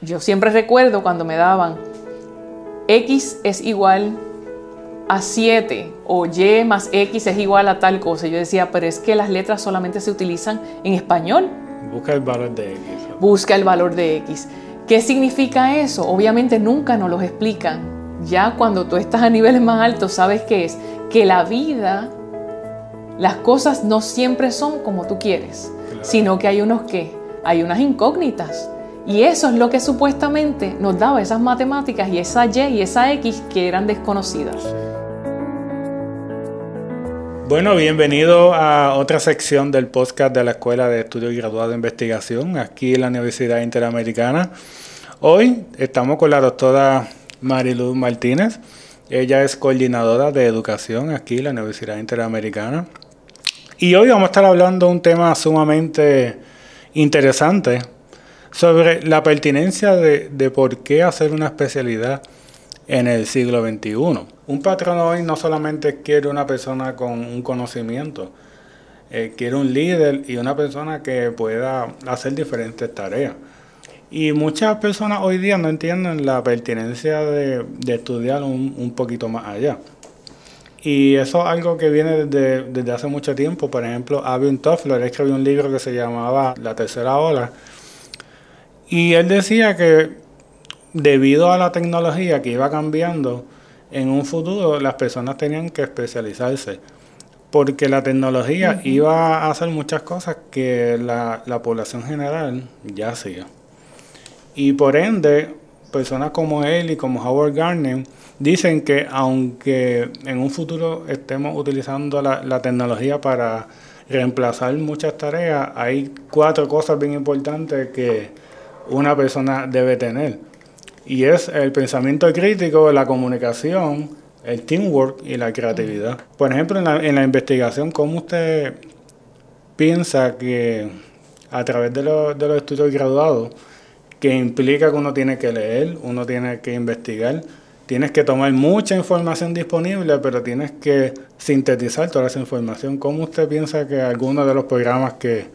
yo siempre recuerdo cuando me daban X es igual a 7 o Y más X es igual a tal cosa. Yo decía, pero es que las letras solamente se utilizan en español. Busca el valor de X. Busca el valor de X. ¿Qué significa eso? Obviamente nunca nos lo explican. Ya cuando tú estás a niveles más altos, sabes qué es. Que la vida, las cosas no siempre son como tú quieres, sino que hay unos que, hay unas incógnitas. Y eso es lo que supuestamente nos daba esas matemáticas y esa Y y esa X que eran desconocidas. Bueno, bienvenido a otra sección del podcast de la Escuela de Estudios Graduados de Investigación, aquí en la Universidad Interamericana. Hoy estamos con la doctora Mariluz Martínez. Ella es coordinadora de educación aquí en la Universidad Interamericana. Y hoy vamos a estar hablando de un tema sumamente interesante sobre la pertinencia de, de por qué hacer una especialidad en el siglo XXI. Un patrón hoy no solamente quiere una persona con un conocimiento, eh, quiere un líder y una persona que pueda hacer diferentes tareas. Y muchas personas hoy día no entienden la pertinencia de, estudiar un, poquito más allá. Y eso es algo que viene desde, desde hace mucho tiempo. Por ejemplo, Avion Toffler escribió un libro que se llamaba La Tercera Ola. Y él decía que debido a la tecnología que iba cambiando, en un futuro las personas tenían que especializarse, porque la tecnología iba a hacer muchas cosas que la, población general ya hacía. Y por ende, personas como él y como Howard Gardner dicen que aunque en un futuro estemos utilizando la, la tecnología para reemplazar muchas tareas, hay cuatro cosas bien importantes que una persona debe tener y es el pensamiento crítico, la comunicación, el teamwork y la creatividad. Por ejemplo, en la, en la investigación, ¿cómo usted piensa que a través de, de los estudios graduados, que implica que uno tiene que leer, uno tiene que investigar, tienes que tomar mucha información disponible, pero tienes que sintetizar toda esa información. ¿Cómo usted piensa que algunos de los programas que,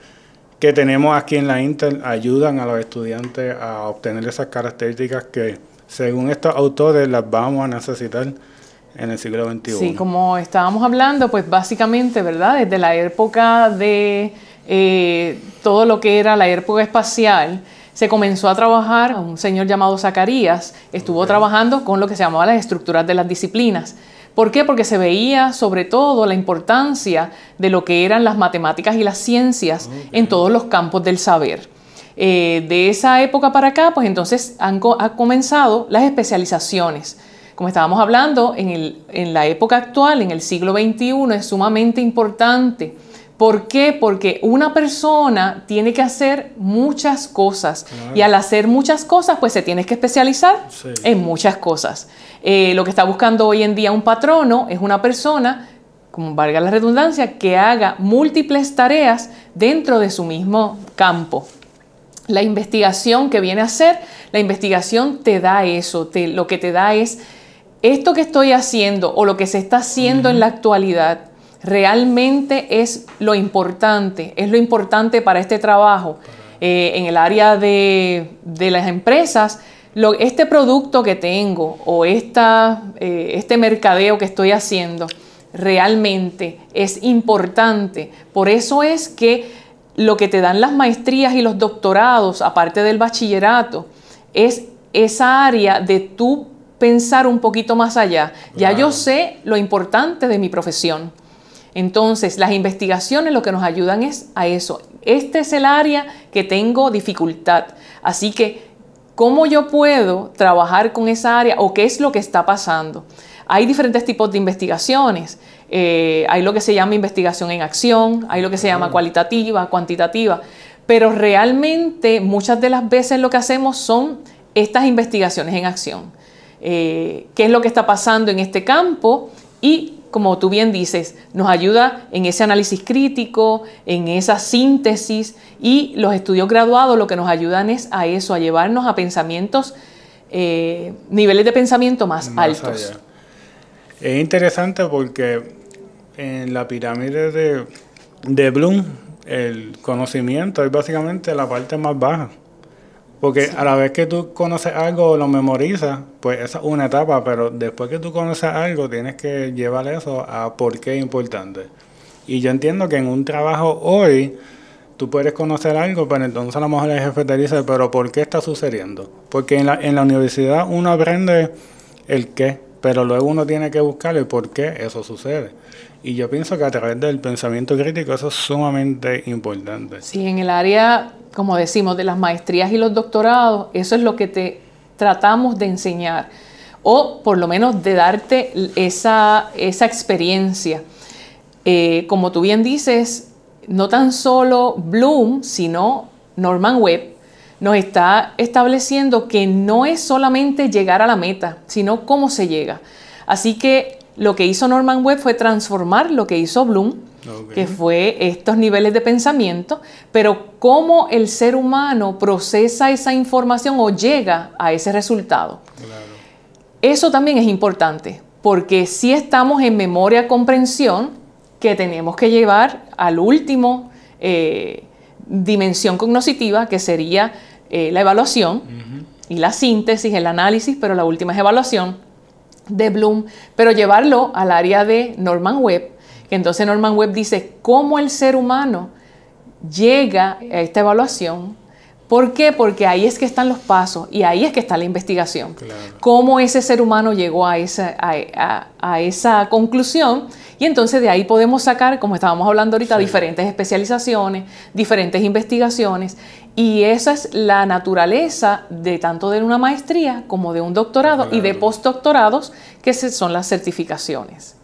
que tenemos aquí en la Intel ayudan a los estudiantes a obtener esas características que según estos autores las vamos a necesitar en el siglo XXI. Sí, como estábamos hablando, pues básicamente, ¿verdad? Desde la época de eh, todo lo que era la época espacial, se comenzó a trabajar, un señor llamado Zacarías estuvo trabajando con lo que se llamaba las estructuras de las disciplinas. ¿Por qué? Porque se veía sobre todo la importancia de lo que eran las matemáticas y las ciencias en todos los campos del saber. Eh, de esa época para acá, pues entonces han, comenzado las especializaciones. Como estábamos hablando, en, en la época actual, en el siglo XXI, es sumamente importante ¿Por qué? Porque una persona tiene que hacer muchas cosas y al hacer muchas cosas, pues se tiene que especializar en muchas cosas. Eh, lo que está buscando hoy en día un patrono es una persona, como valga la redundancia, que haga múltiples tareas dentro de su mismo campo. La investigación que viene a hacer, la investigación te da eso, lo que te da es esto que estoy haciendo o lo que se está haciendo en la actualidad realmente es lo importante, es lo importante para este trabajo. Eh, en el área de, las empresas, este producto que tengo o esta, eh, este mercadeo que estoy haciendo realmente es importante. Por eso es que lo que te dan las maestrías y los doctorados, aparte del bachillerato, es esa área de tú pensar un poquito más allá. Ya yo sé lo importante de mi profesión. Entonces, las investigaciones lo que nos ayudan es a eso. Este es el área que tengo dificultad. Así que, ¿cómo yo puedo trabajar con esa área o qué es lo que está pasando? Hay diferentes tipos de investigaciones. Eh, hay lo que se llama investigación en acción, hay lo que se llama cualitativa, cuantitativa, pero realmente muchas de las veces lo que hacemos son estas investigaciones en acción. Eh, ¿Qué es lo que está pasando en este campo? Y como tú bien dices, nos ayuda en ese análisis crítico, en esa síntesis y los estudios graduados lo que nos ayudan es a eso, a llevarnos a pensamientos, eh, niveles de pensamiento más, altos. Es interesante porque en la pirámide de, de Bloom el conocimiento es básicamente la parte más baja. Porque a la vez que tú conoces algo o lo memorizas, pues esa es una etapa, pero después que tú conoces algo, tienes que llevar eso a por qué es importante. Y yo entiendo que en un trabajo hoy, tú puedes conocer algo, pero entonces a lo mejor el jefe te dice, pero ¿por qué está sucediendo? Porque en la, en la universidad uno aprende el qué, pero luego uno tiene que buscar el por qué eso sucede. Y yo pienso que a través del pensamiento crítico eso es sumamente importante. Sí, en el área, como decimos, de las maestrías y los doctorados, eso es lo que te tratamos de enseñar, o por lo menos de darte esa, esa experiencia. Eh, como tú bien dices, no tan solo Bloom, sino Norman Webb, nos está estableciendo que no es solamente llegar a la meta, sino cómo se llega. Así que lo que hizo Norman Webb fue transformar lo que hizo Bloom, que fue estos niveles de pensamiento, pero cómo el ser humano procesa esa información o llega a ese resultado. Eso también es importante, porque si estamos en memoria comprensión, que tenemos que llevar al último eh, dimensión cognitiva, que sería eh, la evaluación y la síntesis, el análisis, pero la última es evaluación de Bloom, pero llevarlo al área de Norman Webb, que entonces Norman Webb dice cómo el ser humano llega a esta evaluación. ¿Por qué? Porque ahí es que están los pasos y ahí es que está la investigación. Cómo ese ser humano llegó a esa, a esa conclusión y entonces de ahí podemos sacar, como estábamos hablando ahorita, diferentes especializaciones, diferentes investigaciones. Y esa es la naturaleza de tanto de una maestría como de un doctorado y de postdoctorados, que son las certificaciones.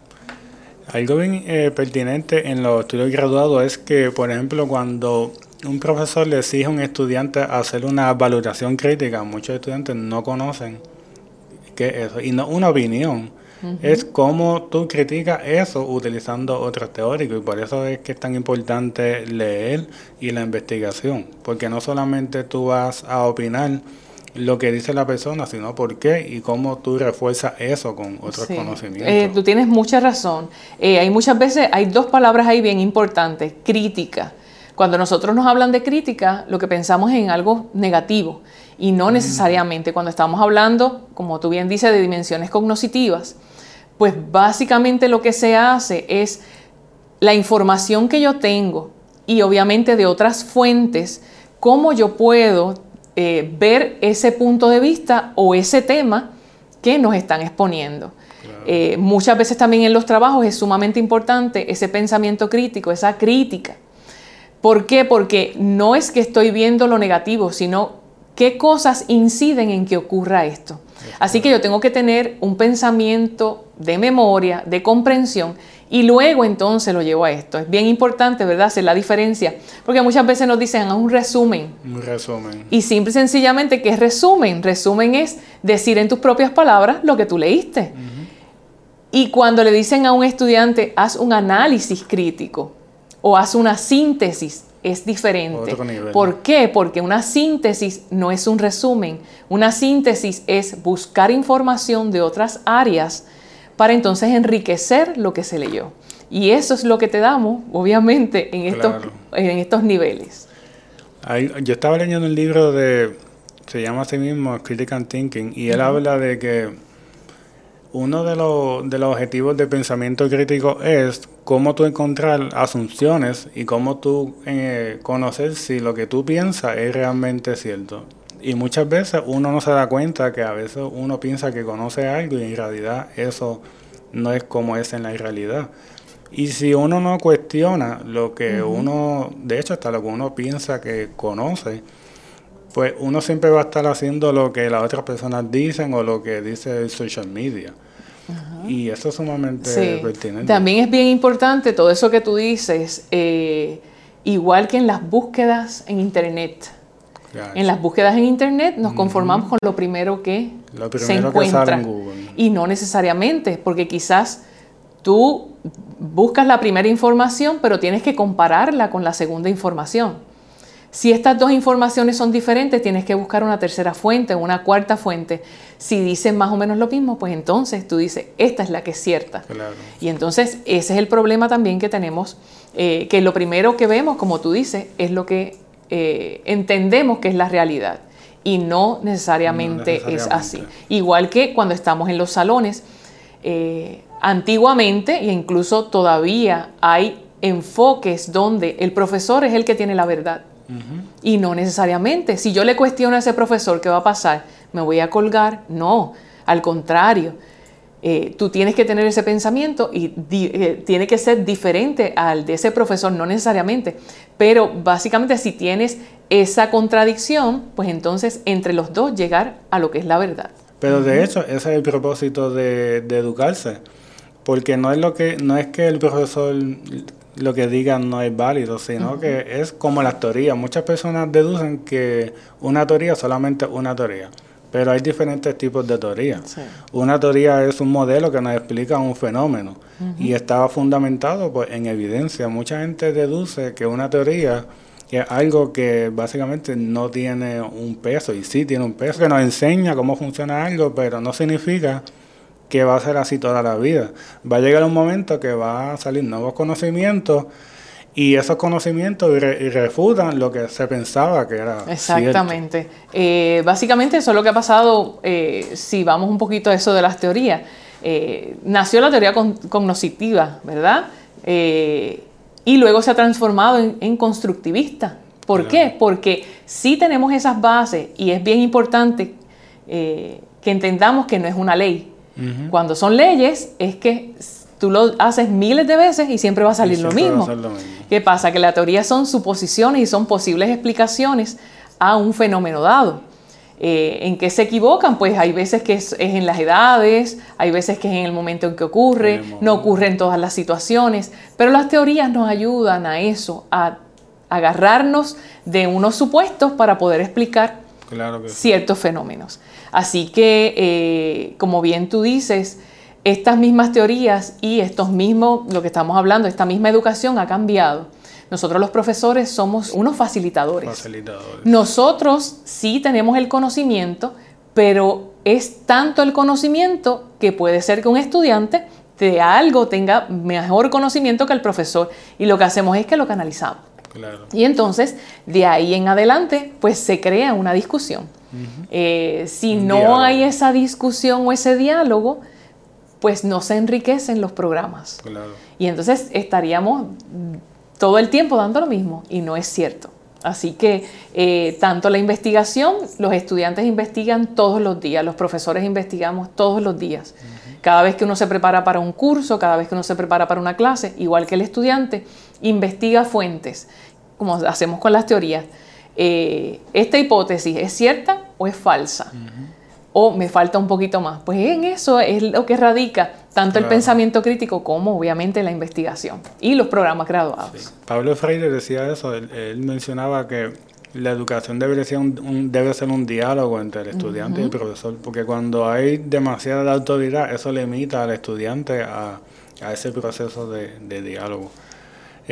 Algo bien eh, pertinente en los estudios graduados es que, por ejemplo, cuando un profesor le exige a un estudiante hacer una valoración crítica, muchos estudiantes no conocen qué es eso, y no una opinión es cómo tú criticas eso utilizando otros teóricos y por eso es que es tan importante leer y la investigación, porque no solamente tú vas a opinar lo que dice la persona, sino por qué y cómo tú refuerzas eso con otros conocimientos. Eh, tú tienes mucha razón. Eh, hay muchas veces, hay dos palabras ahí bien importantes, crítica. Cuando nosotros nos hablan de crítica, lo que pensamos es en algo negativo y no necesariamente. Cuando estamos hablando, como tú bien dices, de dimensiones cognitivas, pues básicamente lo que se hace es la información que yo tengo y obviamente de otras fuentes, cómo yo puedo eh, ver ese punto de vista o ese tema que nos están exponiendo. Eh, muchas veces también en los trabajos es sumamente importante ese pensamiento crítico, esa crítica. ¿Por qué? Porque no es que estoy viendo lo negativo, sino qué cosas inciden en que ocurra esto. Así que yo tengo que tener un pensamiento de memoria, de comprensión, y luego entonces lo llevo a esto. Es bien importante, ¿verdad?, hacer la diferencia, porque muchas veces nos dicen, haz un resumen. Un resumen. Y simple y sencillamente, ¿qué es resumen? Resumen es decir en tus propias palabras lo que tú leíste. Y cuando le dicen a un estudiante, haz un análisis crítico o haz una síntesis, es diferente. ¿Por qué? Porque una síntesis no es un resumen. Una síntesis es buscar información de otras áreas para entonces enriquecer lo que se leyó. Y eso es lo que te damos, obviamente, en estos, en estos niveles. yo estaba leyendo un libro de, se llama así mismo Critical Thinking, y él habla de que uno de, de los objetivos de pensamiento crítico es cómo tú encontrar asunciones y cómo tú eh, conocer si lo que tú piensas es realmente cierto. Y muchas veces uno no se da cuenta que a veces uno piensa que conoce algo y en realidad eso no es como es en la realidad. Y si uno no cuestiona lo que uno, de hecho hasta lo que uno piensa que conoce, pues uno siempre va a estar haciendo lo que las otras personas dicen o lo que dice el social media. Y eso es sumamente pertinente. También es bien importante todo eso que tú dices, eh, igual que en las búsquedas en Internet. En las búsquedas en Internet nos conformamos con lo primero que se encuentra. Y no necesariamente, porque quizás tú buscas la primera información, pero tienes que compararla con la segunda información. Si estas dos informaciones son diferentes, tienes que buscar una tercera fuente, una cuarta fuente. Si dicen más o menos lo mismo, pues entonces tú dices, esta es la que es cierta. Y entonces ese es el problema también que tenemos, eh, que lo primero que vemos, como tú dices, es lo que eh, entendemos que es la realidad. y no necesariamente, es así. Igual que cuando estamos en los salones, eh, antiguamente e incluso todavía hay enfoques donde el profesor es el que tiene la verdad. Y no necesariamente. Si yo le cuestiono a ese profesor qué va a pasar, me voy a colgar. No, al contrario. Eh, tú tienes que tener ese pensamiento y eh, tiene que ser diferente al de ese profesor, no necesariamente. Pero básicamente si tienes esa contradicción, pues entonces entre los dos llegar a lo que es la verdad. Pero de hecho, ese es el propósito de, de educarse. Porque no es lo que, no es que el profesor lo que digan no es válido, sino que es como las teorías. Muchas personas deducen que una teoría es solamente una teoría, pero hay diferentes tipos de teorías. Una teoría es un modelo que nos explica un fenómeno y está fundamentado pues, en evidencia. Mucha gente deduce que una teoría es algo que básicamente no tiene un peso, y sí tiene un peso, que nos enseña cómo funciona algo, pero no significa que va a ser así toda la vida. Va a llegar un momento que va a salir nuevos conocimientos y esos conocimientos refutan lo que se pensaba que era. Exactamente. Eh, básicamente eso es lo que ha pasado, eh, si vamos un poquito a eso de las teorías. Eh, nació la teoría cognoscitiva, ¿verdad? y luego se ha transformado en, constructivista. ¿Por qué? Porque si tenemos esas bases y es bien importante que entendamos que no es una ley, cuando son leyes, es que tú lo haces miles de veces y siempre va a salir lo, mismo. ¿Qué pasa? Que la teoría son suposiciones y son posibles explicaciones a un fenómeno dado. Eh, ¿En qué se equivocan? Pues hay veces que es, en las edades, hay veces que es en el momento en que ocurre, no ocurre en todas las situaciones, pero las teorías nos ayudan a eso, a agarrarnos de unos supuestos para poder explicar ciertos fenómenos. Así que, eh, como bien tú dices, estas mismas teorías y estos mismos, lo que estamos hablando, esta misma educación ha cambiado. Nosotros los profesores somos unos facilitadores. facilitadores. Nosotros sí tenemos el conocimiento, pero es tanto el conocimiento que puede ser que un estudiante de algo tenga mejor conocimiento que el profesor y lo que hacemos es que lo canalizamos. Y entonces, de ahí en adelante, pues se crea una discusión. Eh, si no hay esa discusión o ese diálogo, pues no se enriquecen los programas. Y entonces estaríamos todo el tiempo dando lo mismo y no es cierto. Así que eh, tanto la investigación, los estudiantes investigan todos los días, los profesores investigamos todos los días. Cada vez que uno se prepara para un curso, cada vez que uno se prepara para una clase, igual que el estudiante, investiga fuentes, como hacemos con las teorías. Eh, ¿Esta hipótesis es cierta o es falsa? O me falta un poquito más. Pues en eso es lo que radica tanto el pensamiento crítico como obviamente la investigación y los programas graduados. Pablo Freire decía eso, él, mencionaba que la educación debe ser un, debe ser un diálogo entre el estudiante y el profesor, porque cuando hay demasiada autoridad, eso limita al estudiante a, ese proceso de diálogo.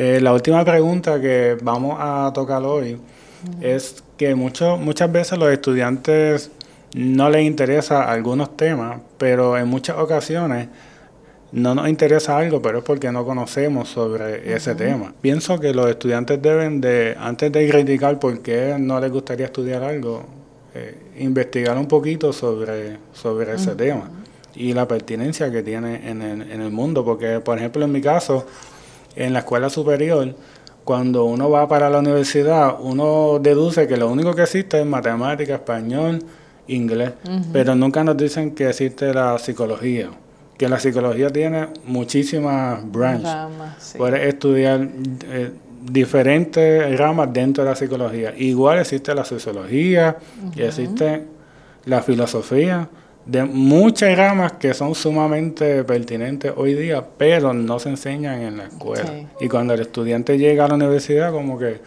Eh, la última pregunta que vamos a tocar hoy es que muchas veces los estudiantes no les interesa algunos temas, pero en muchas ocasiones no nos interesa algo, pero es porque no conocemos sobre ese tema. Pienso que los estudiantes deben de, antes de criticar por qué no les gustaría estudiar algo, eh, investigar un poquito sobre, sobre ese tema y la pertinencia que tiene en el, en el mundo, porque por ejemplo en mi caso, en la escuela superior, cuando uno va para la universidad, uno deduce que lo único que existe es matemática, español, inglés, pero nunca nos dicen que existe la psicología, que la psicología tiene muchísimas branches. Puedes estudiar eh, diferentes ramas dentro de la psicología. Igual existe la sociología, y existe la filosofía, de muchas ramas que son sumamente pertinentes hoy día, pero no se enseñan en la escuela. Y cuando el estudiante llega a la universidad, como que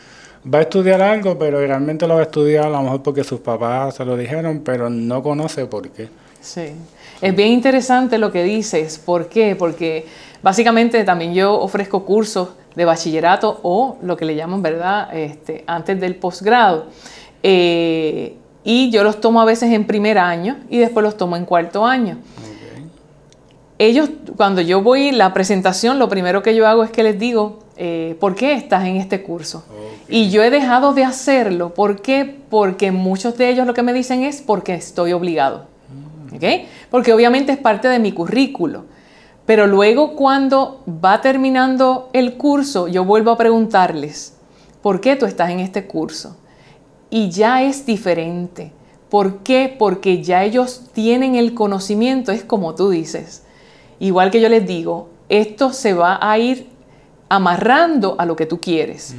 va a estudiar algo, pero realmente lo va a estudiar a lo mejor porque sus papás se lo dijeron, pero no conoce por qué. Sí, es bien interesante lo que dices. ¿Por qué? Porque básicamente también yo ofrezco cursos de bachillerato o lo que le llaman, ¿verdad? Este, antes del posgrado. Eh, y yo los tomo a veces en primer año y después los tomo en cuarto año. Ellos, cuando yo voy la presentación, lo primero que yo hago es que les digo, eh, ¿por qué estás en este curso? Y yo he dejado de hacerlo. ¿Por qué? Porque muchos de ellos lo que me dicen es porque estoy obligado. ¿Ok? Porque obviamente es parte de mi currículo. Pero luego cuando va terminando el curso, yo vuelvo a preguntarles, ¿por qué tú estás en este curso? Y ya es diferente. ¿Por qué? Porque ya ellos tienen el conocimiento, es como tú dices. Igual que yo les digo, esto se va a ir amarrando a lo que tú quieres.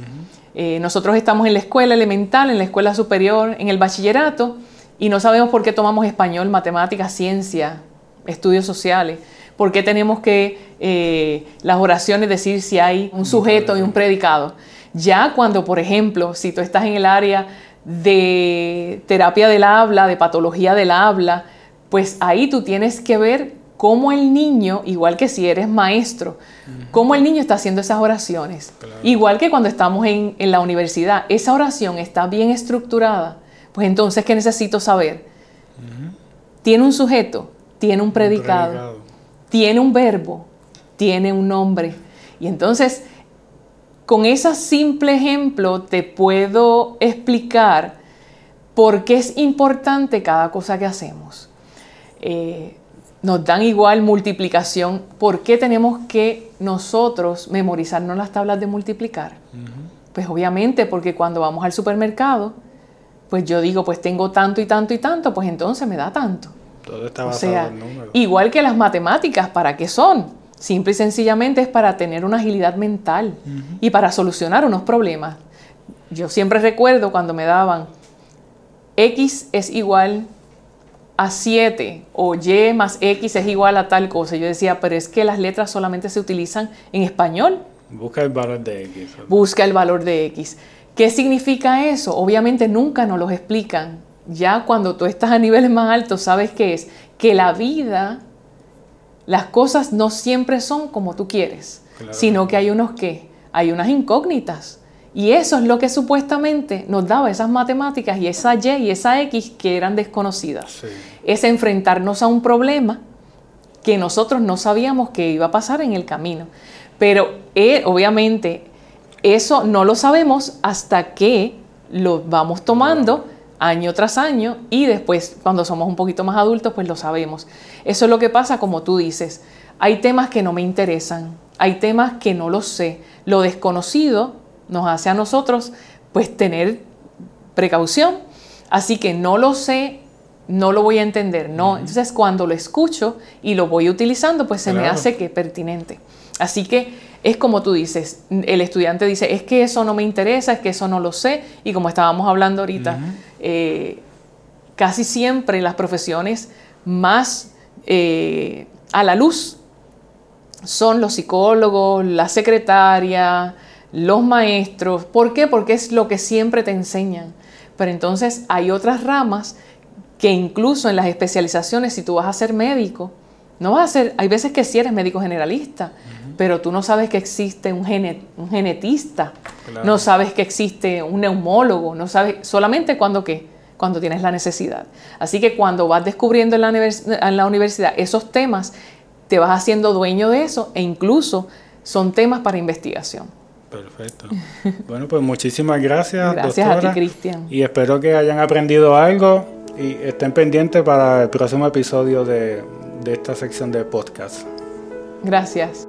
Eh, nosotros estamos en la escuela elemental, en la escuela superior, en el bachillerato, y no sabemos por qué tomamos español, matemáticas, ciencia, estudios sociales. ¿Por qué tenemos que eh, las oraciones decir si hay un sujeto y un predicado? Ya cuando, por ejemplo, si tú estás en el área de terapia del habla, de patología del habla, pues ahí tú tienes que ver cómo el niño, igual que si eres maestro, cómo el niño está haciendo esas oraciones. Igual que cuando estamos en, la universidad, esa oración está bien estructurada. Pues entonces, ¿qué necesito saber? Tiene un sujeto, tiene un predicado, tiene un verbo, tiene un nombre. Y entonces, con ese simple ejemplo te puedo explicar por qué es importante cada cosa que hacemos. Eh, nos dan igual multiplicación, ¿por qué tenemos que nosotros memorizarnos las tablas de multiplicar? Pues obviamente porque cuando vamos al supermercado, pues yo digo, pues tengo tanto y tanto y tanto, pues entonces me da tanto. Todo está basado o sea, en números. Igual que las matemáticas, ¿para qué son? Simple y sencillamente es para tener una agilidad mental y para solucionar unos problemas. Yo siempre recuerdo cuando me daban X es igual a 7 o Y más X es igual a tal cosa. Yo decía, pero es que las letras solamente se utilizan en español. Busca el valor de X. Busca el valor de X. ¿Qué significa eso? Obviamente nunca nos lo explican. Ya cuando tú estás a niveles más altos, sabes qué es. Que la vida, las cosas no siempre son como tú quieres, sino que hay unos que, hay unas incógnitas. Y eso es lo que supuestamente nos daba esas matemáticas y esa Y y esa X que eran desconocidas. Es enfrentarnos a un problema que nosotros no sabíamos que iba a pasar en el camino. Pero eh, obviamente eso no lo sabemos hasta que lo vamos tomando año tras año y después cuando somos un poquito más adultos pues lo sabemos. Eso es lo que pasa como tú dices. Hay temas que no me interesan, hay temas que no los sé. Lo desconocido nos hace a nosotros pues tener precaución. Así que no lo sé, no lo voy a entender, no. Entonces cuando lo escucho y lo voy utilizando, pues se me hace que es pertinente. Así que es como tú dices, el estudiante dice, es que eso no me interesa, es que eso no lo sé. Y como estábamos hablando ahorita, eh, casi siempre las profesiones más eh, a la luz son los psicólogos, la secretaria, los maestros. ¿Por qué? Porque es lo que siempre te enseñan. Pero entonces hay otras ramas que incluso en las especializaciones, si tú vas a ser médico, no vas a ser, hay veces que sí eres médico generalista, pero tú no sabes que existe un, un genetista, no sabes que existe un neumólogo, no sabes solamente cuando qué, cuando tienes la necesidad. Así que cuando vas descubriendo en la, en la universidad esos temas, te vas haciendo dueño de eso e incluso son temas para investigación. Perfecto. Bueno, pues muchísimas gracias. Gracias a ti, Cristian. Y espero que hayan aprendido algo y estén pendientes para el próximo episodio de, de esta sección de podcast. Gracias.